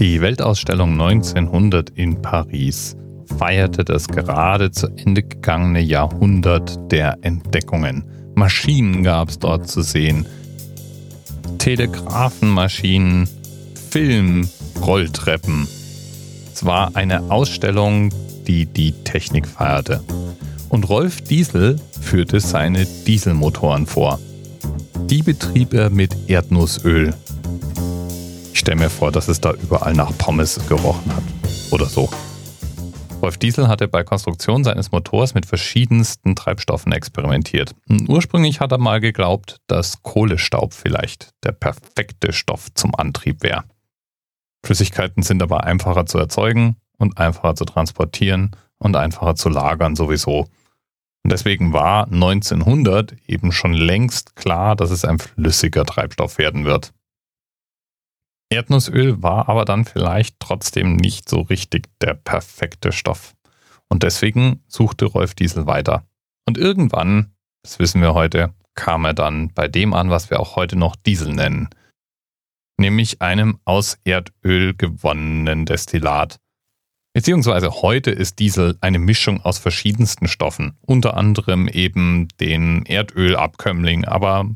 Die Weltausstellung 1900 in Paris feierte das gerade zu Ende gegangene Jahrhundert der Entdeckungen. Maschinen gab es dort zu sehen, Telegrafenmaschinen, Film, Rolltreppen. Es war eine Ausstellung, die die Technik feierte. Und Rolf Diesel führte seine Dieselmotoren vor. Die betrieb er mit Erdnussöl. Stelle mir vor, dass es da überall nach Pommes gerochen hat. Oder so. Rolf Diesel hatte bei Konstruktion seines Motors mit verschiedensten Treibstoffen experimentiert. Ursprünglich hat er mal geglaubt, dass Kohlestaub vielleicht der perfekte Stoff zum Antrieb wäre. Flüssigkeiten sind aber einfacher zu erzeugen und einfacher zu transportieren und einfacher zu lagern sowieso. Und deswegen war 1900 eben schon längst klar, dass es ein flüssiger Treibstoff werden wird. Erdnussöl war aber dann vielleicht trotzdem nicht so richtig der perfekte Stoff. Und deswegen suchte Rolf Diesel weiter. Und irgendwann, das wissen wir heute, kam er dann bei dem an, was wir auch heute noch Diesel nennen. Nämlich einem aus Erdöl gewonnenen Destillat. Beziehungsweise heute ist Diesel eine Mischung aus verschiedensten Stoffen, unter anderem eben den Erdölabkömmling, aber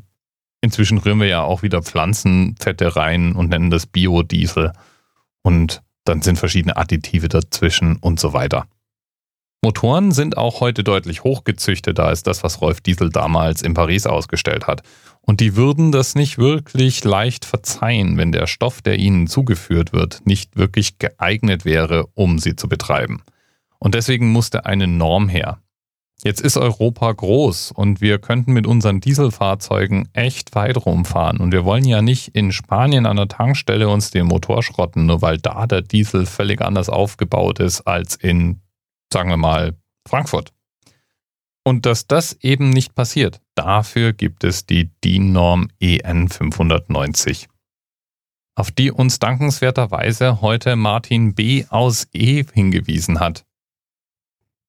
Inzwischen rühren wir ja auch wieder Pflanzenfette rein und nennen das Biodiesel. Und dann sind verschiedene Additive dazwischen und so weiter. Motoren sind auch heute deutlich hochgezüchteter als das, was Rolf Diesel damals in Paris ausgestellt hat. Und die würden das nicht wirklich leicht verzeihen, wenn der Stoff, der ihnen zugeführt wird, nicht wirklich geeignet wäre, um sie zu betreiben. Und deswegen musste eine Norm her. Jetzt ist Europa groß und wir könnten mit unseren Dieselfahrzeugen echt weit rumfahren. Und wir wollen ja nicht in Spanien an der Tankstelle uns den Motor schrotten, nur weil da der Diesel völlig anders aufgebaut ist als in, sagen wir mal, Frankfurt. Und dass das eben nicht passiert, dafür gibt es die DIN-Norm EN 590 auf die uns dankenswerterweise heute Martin B. aus E hingewiesen hat.